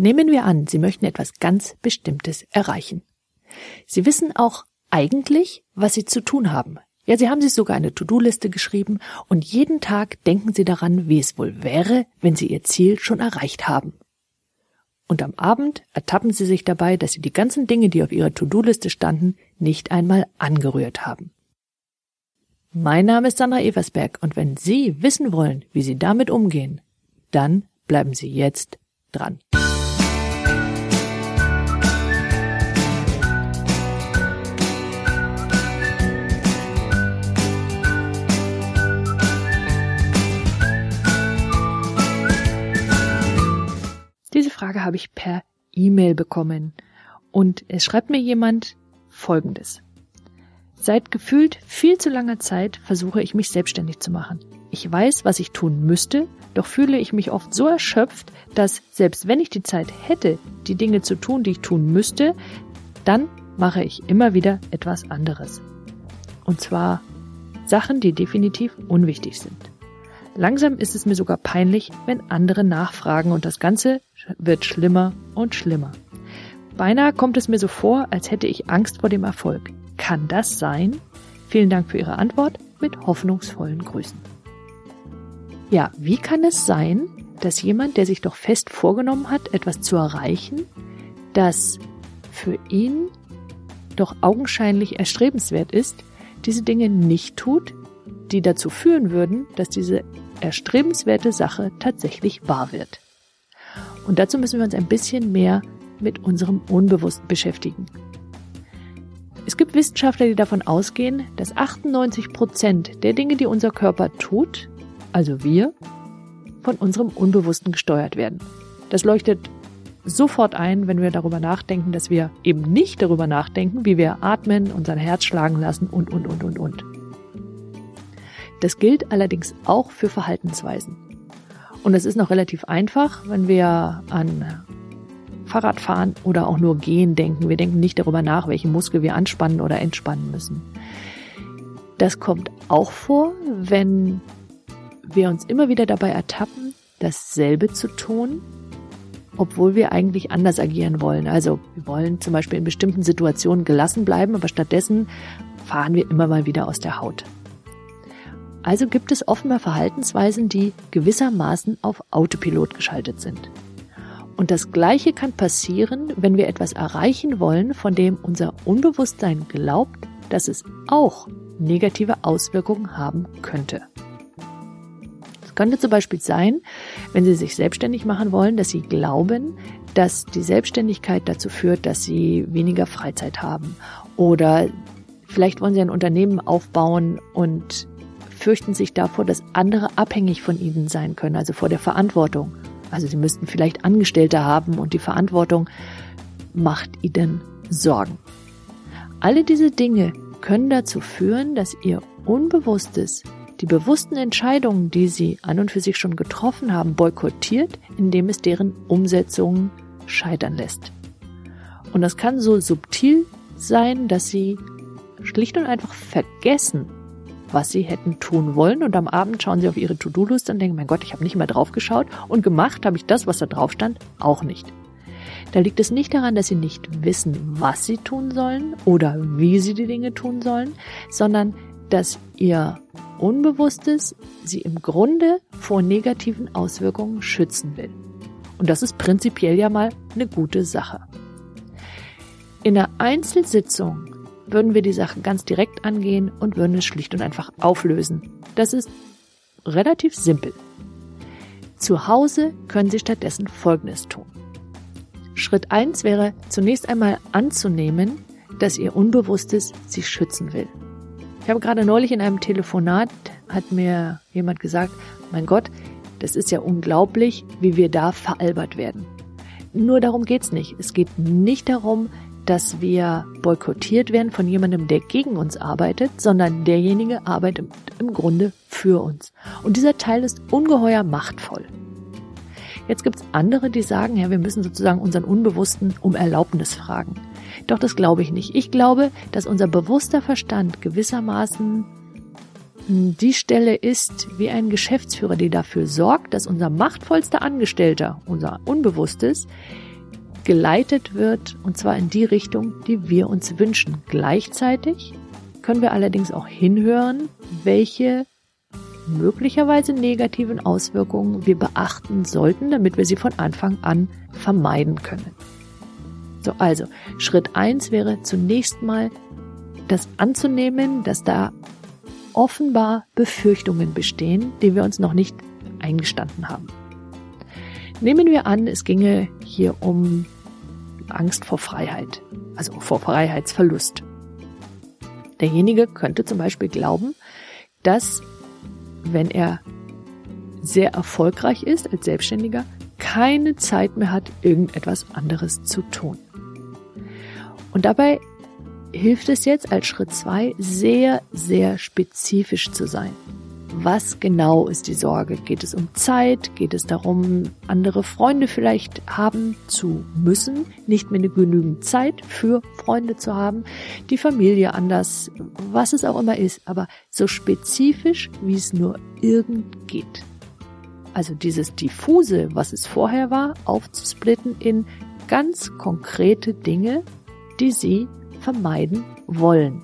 Nehmen wir an, Sie möchten etwas ganz Bestimmtes erreichen. Sie wissen auch eigentlich, was Sie zu tun haben. Ja, Sie haben sich sogar eine To-Do-Liste geschrieben und jeden Tag denken Sie daran, wie es wohl wäre, wenn Sie Ihr Ziel schon erreicht haben. Und am Abend ertappen Sie sich dabei, dass Sie die ganzen Dinge, die auf Ihrer To-Do-Liste standen, nicht einmal angerührt haben. Mein Name ist Sandra Eversberg und wenn Sie wissen wollen, wie Sie damit umgehen, dann bleiben Sie jetzt dran. Frage habe ich per E-Mail bekommen und es schreibt mir jemand Folgendes. Seit gefühlt viel zu langer Zeit versuche ich mich selbstständig zu machen. Ich weiß, was ich tun müsste, doch fühle ich mich oft so erschöpft, dass selbst wenn ich die Zeit hätte, die Dinge zu tun, die ich tun müsste, dann mache ich immer wieder etwas anderes. Und zwar Sachen, die definitiv unwichtig sind. Langsam ist es mir sogar peinlich, wenn andere nachfragen und das Ganze wird schlimmer und schlimmer. Beinahe kommt es mir so vor, als hätte ich Angst vor dem Erfolg. Kann das sein? Vielen Dank für Ihre Antwort mit hoffnungsvollen Grüßen. Ja, wie kann es sein, dass jemand, der sich doch fest vorgenommen hat, etwas zu erreichen, das für ihn doch augenscheinlich erstrebenswert ist, diese Dinge nicht tut, die dazu führen würden, dass diese erstrebenswerte Sache tatsächlich wahr wird. Und dazu müssen wir uns ein bisschen mehr mit unserem Unbewussten beschäftigen. Es gibt Wissenschaftler, die davon ausgehen, dass 98 Prozent der Dinge, die unser Körper tut, also wir, von unserem Unbewussten gesteuert werden. Das leuchtet sofort ein, wenn wir darüber nachdenken, dass wir eben nicht darüber nachdenken, wie wir atmen, unser Herz schlagen lassen und, und, und, und, und. Das gilt allerdings auch für Verhaltensweisen. Und es ist noch relativ einfach, wenn wir an Fahrradfahren oder auch nur Gehen denken. Wir denken nicht darüber nach, welche Muskel wir anspannen oder entspannen müssen. Das kommt auch vor, wenn wir uns immer wieder dabei ertappen, dasselbe zu tun, obwohl wir eigentlich anders agieren wollen. Also wir wollen zum Beispiel in bestimmten Situationen gelassen bleiben, aber stattdessen fahren wir immer mal wieder aus der Haut. Also gibt es offenbar Verhaltensweisen, die gewissermaßen auf Autopilot geschaltet sind. Und das Gleiche kann passieren, wenn wir etwas erreichen wollen, von dem unser Unbewusstsein glaubt, dass es auch negative Auswirkungen haben könnte. Es könnte zum Beispiel sein, wenn Sie sich selbstständig machen wollen, dass Sie glauben, dass die Selbstständigkeit dazu führt, dass Sie weniger Freizeit haben. Oder vielleicht wollen Sie ein Unternehmen aufbauen und fürchten sich davor, dass andere abhängig von ihnen sein können, also vor der Verantwortung. Also sie müssten vielleicht Angestellte haben und die Verantwortung macht ihnen Sorgen. Alle diese Dinge können dazu führen, dass ihr Unbewusstes die bewussten Entscheidungen, die sie an und für sich schon getroffen haben, boykottiert, indem es deren Umsetzungen scheitern lässt. Und das kann so subtil sein, dass sie schlicht und einfach vergessen, was sie hätten tun wollen. Und am Abend schauen sie auf ihre To-Do-Liste und denken, mein Gott, ich habe nicht mehr drauf geschaut. Und gemacht habe ich das, was da drauf stand, auch nicht. Da liegt es nicht daran, dass sie nicht wissen, was sie tun sollen oder wie sie die Dinge tun sollen, sondern dass ihr Unbewusstes sie im Grunde vor negativen Auswirkungen schützen will. Und das ist prinzipiell ja mal eine gute Sache. In einer Einzelsitzung würden wir die Sache ganz direkt angehen und würden es schlicht und einfach auflösen. Das ist relativ simpel. Zu Hause können Sie stattdessen Folgendes tun. Schritt eins wäre zunächst einmal anzunehmen, dass Ihr Unbewusstes Sie schützen will. Ich habe gerade neulich in einem Telefonat, hat mir jemand gesagt, mein Gott, das ist ja unglaublich, wie wir da veralbert werden. Nur darum geht's nicht. Es geht nicht darum, dass wir boykottiert werden von jemandem, der gegen uns arbeitet, sondern derjenige arbeitet im Grunde für uns. Und dieser Teil ist ungeheuer machtvoll. Jetzt gibt's andere, die sagen, ja, wir müssen sozusagen unseren Unbewussten um Erlaubnis fragen. Doch das glaube ich nicht. Ich glaube, dass unser bewusster Verstand gewissermaßen die Stelle ist wie ein Geschäftsführer, die dafür sorgt, dass unser machtvollster Angestellter, unser Unbewusstes, geleitet wird, und zwar in die Richtung, die wir uns wünschen. Gleichzeitig können wir allerdings auch hinhören, welche möglicherweise negativen Auswirkungen wir beachten sollten, damit wir sie von Anfang an vermeiden können. So, also Schritt eins wäre zunächst mal das anzunehmen, dass da offenbar Befürchtungen bestehen, die wir uns noch nicht eingestanden haben. Nehmen wir an, es ginge hier um Angst vor Freiheit, also vor Freiheitsverlust. Derjenige könnte zum Beispiel glauben, dass wenn er sehr erfolgreich ist als Selbstständiger, keine Zeit mehr hat, irgendetwas anderes zu tun. Und dabei hilft es jetzt als Schritt zwei sehr, sehr spezifisch zu sein. Was genau ist die Sorge? Geht es um Zeit? Geht es darum, andere Freunde vielleicht haben zu müssen? Nicht mehr genügend Zeit für Freunde zu haben? Die Familie anders? Was es auch immer ist, aber so spezifisch, wie es nur irgend geht. Also dieses diffuse, was es vorher war, aufzusplitten in ganz konkrete Dinge, die Sie vermeiden wollen.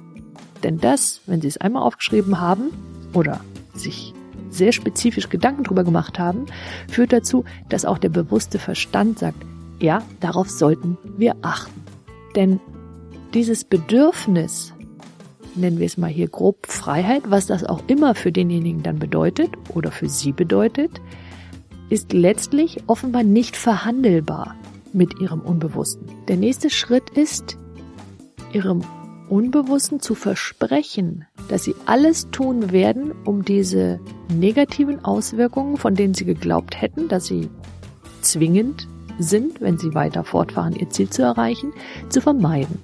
Denn das, wenn Sie es einmal aufgeschrieben haben oder sich sehr spezifisch Gedanken drüber gemacht haben, führt dazu, dass auch der bewusste Verstand sagt, ja, darauf sollten wir achten. Denn dieses Bedürfnis, nennen wir es mal hier grob Freiheit, was das auch immer für denjenigen dann bedeutet oder für sie bedeutet, ist letztlich offenbar nicht verhandelbar mit ihrem Unbewussten. Der nächste Schritt ist, ihrem Unbewussten zu versprechen, dass sie alles tun werden, um diese negativen Auswirkungen, von denen sie geglaubt hätten, dass sie zwingend sind, wenn sie weiter fortfahren, ihr Ziel zu erreichen, zu vermeiden.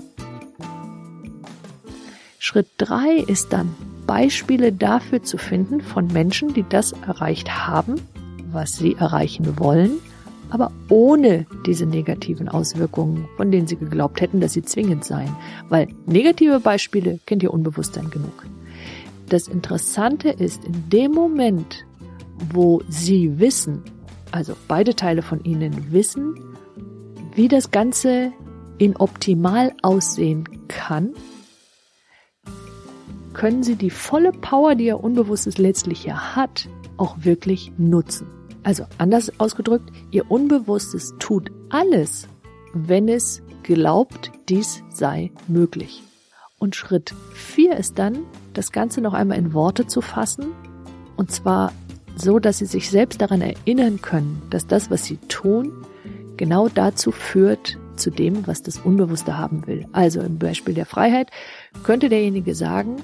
Schritt drei ist dann, Beispiele dafür zu finden von Menschen, die das erreicht haben, was sie erreichen wollen aber ohne diese negativen Auswirkungen, von denen sie geglaubt hätten, dass sie zwingend seien. Weil negative Beispiele kennt ihr Unbewusstsein genug. Das Interessante ist, in dem Moment, wo sie wissen, also beide Teile von ihnen wissen, wie das Ganze in optimal aussehen kann, können sie die volle Power, die ihr Unbewusstes letztlich ja hat, auch wirklich nutzen. Also anders ausgedrückt, ihr Unbewusstes tut alles, wenn es glaubt, dies sei möglich. Und Schritt vier ist dann, das Ganze noch einmal in Worte zu fassen, und zwar so, dass sie sich selbst daran erinnern können, dass das, was sie tun, genau dazu führt, zu dem, was das Unbewusste haben will. Also im Beispiel der Freiheit könnte derjenige sagen,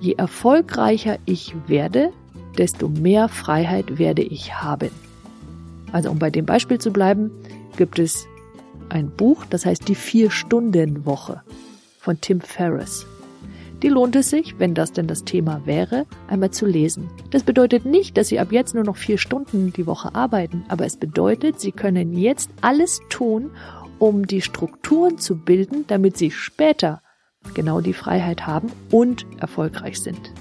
je erfolgreicher ich werde, desto mehr Freiheit werde ich haben. Also um bei dem Beispiel zu bleiben, gibt es ein Buch, das heißt Die Vier-Stunden-Woche von Tim Ferriss. Die lohnt es sich, wenn das denn das Thema wäre, einmal zu lesen. Das bedeutet nicht, dass Sie ab jetzt nur noch vier Stunden die Woche arbeiten, aber es bedeutet, Sie können jetzt alles tun, um die Strukturen zu bilden, damit Sie später genau die Freiheit haben und erfolgreich sind.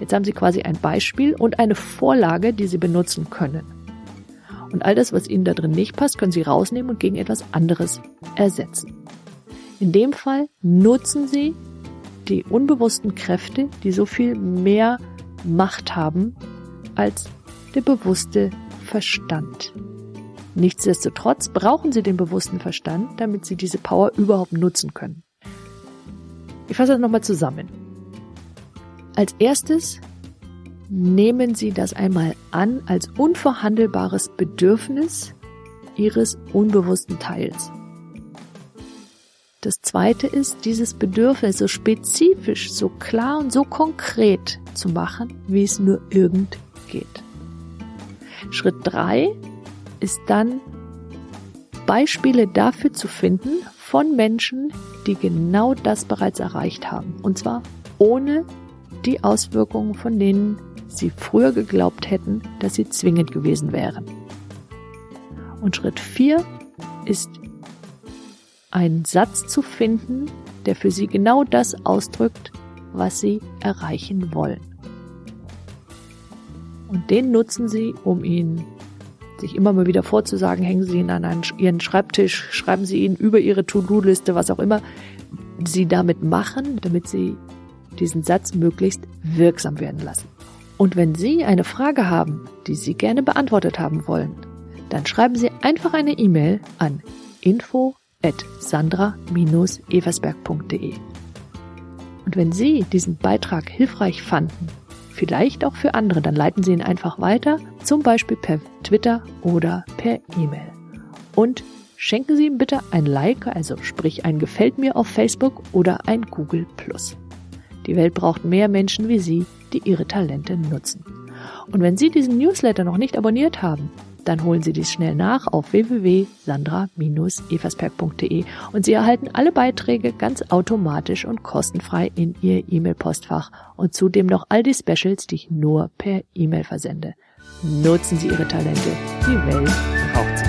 Jetzt haben Sie quasi ein Beispiel und eine Vorlage, die Sie benutzen können. Und all das, was Ihnen da drin nicht passt, können Sie rausnehmen und gegen etwas anderes ersetzen. In dem Fall nutzen Sie die unbewussten Kräfte, die so viel mehr Macht haben als der bewusste Verstand. Nichtsdestotrotz brauchen Sie den bewussten Verstand, damit Sie diese Power überhaupt nutzen können. Ich fasse das nochmal zusammen. Als erstes nehmen Sie das einmal an als unverhandelbares Bedürfnis Ihres unbewussten Teils. Das zweite ist, dieses Bedürfnis so spezifisch, so klar und so konkret zu machen, wie es nur irgend geht. Schritt drei ist dann, Beispiele dafür zu finden von Menschen, die genau das bereits erreicht haben. Und zwar ohne die Auswirkungen, von denen sie früher geglaubt hätten, dass sie zwingend gewesen wären. Und Schritt 4 ist einen Satz zu finden, der für sie genau das ausdrückt, was sie erreichen wollen. Und den nutzen sie, um ihn sich immer mal wieder vorzusagen, hängen Sie ihn an Ihren Schreibtisch, schreiben Sie ihn über Ihre To-Do-Liste, was auch immer Sie damit machen, damit Sie diesen Satz möglichst wirksam werden lassen. Und wenn Sie eine Frage haben, die Sie gerne beantwortet haben wollen, dann schreiben Sie einfach eine E-Mail an info at sandra-eversberg.de. Und wenn Sie diesen Beitrag hilfreich fanden, vielleicht auch für andere, dann leiten Sie ihn einfach weiter, zum Beispiel per Twitter oder per E-Mail. Und schenken Sie ihm bitte ein Like, also sprich ein Gefällt mir auf Facebook oder ein Google Plus. Die Welt braucht mehr Menschen wie Sie, die ihre Talente nutzen. Und wenn Sie diesen Newsletter noch nicht abonniert haben, dann holen Sie dies schnell nach auf www.sandra-eversberg.de und Sie erhalten alle Beiträge ganz automatisch und kostenfrei in Ihr E-Mail-Postfach und zudem noch all die Specials, die ich nur per E-Mail versende. Nutzen Sie Ihre Talente. Die Welt braucht sie.